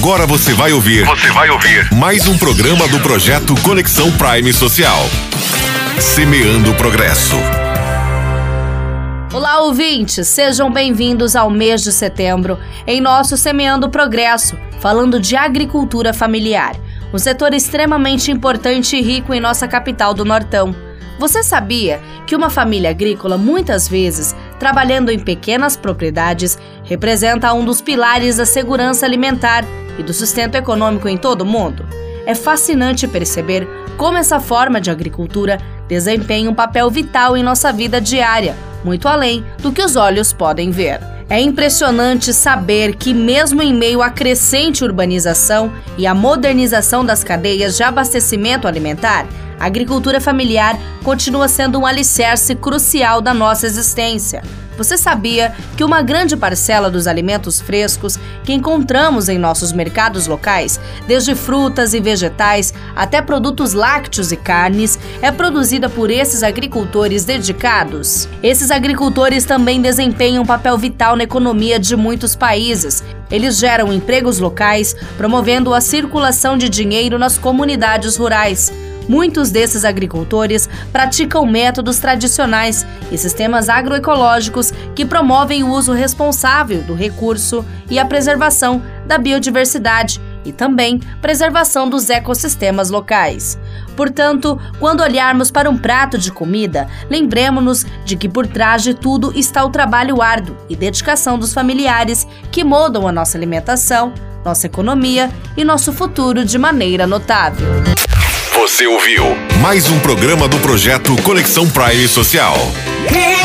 Agora você vai ouvir. Você vai ouvir. Mais um programa do projeto Conexão Prime Social. Semeando o Progresso. Olá, ouvintes! Sejam bem-vindos ao mês de setembro em nosso Semeando Progresso, falando de agricultura familiar, um setor extremamente importante e rico em nossa capital do Nortão. Você sabia que uma família agrícola, muitas vezes trabalhando em pequenas propriedades, representa um dos pilares da segurança alimentar e do sustento econômico em todo o mundo? É fascinante perceber como essa forma de agricultura desempenha um papel vital em nossa vida diária, muito além do que os olhos podem ver. É impressionante saber que, mesmo em meio à crescente urbanização e à modernização das cadeias de abastecimento alimentar, a agricultura familiar continua sendo um alicerce crucial da nossa existência. Você sabia que uma grande parcela dos alimentos frescos que encontramos em nossos mercados locais, desde frutas e vegetais até produtos lácteos e carnes, é produzida por esses agricultores dedicados? Esses agricultores também desempenham um papel vital na economia de muitos países. Eles geram empregos locais, promovendo a circulação de dinheiro nas comunidades rurais. Muitos desses agricultores praticam métodos tradicionais e sistemas agroecológicos que promovem o uso responsável do recurso e a preservação da biodiversidade e também preservação dos ecossistemas locais. Portanto, quando olharmos para um prato de comida, lembremos-nos de que por trás de tudo está o trabalho árduo e dedicação dos familiares que moldam a nossa alimentação, nossa economia e nosso futuro de maneira notável. Você ouviu mais um programa do projeto Conexão Prime Social. From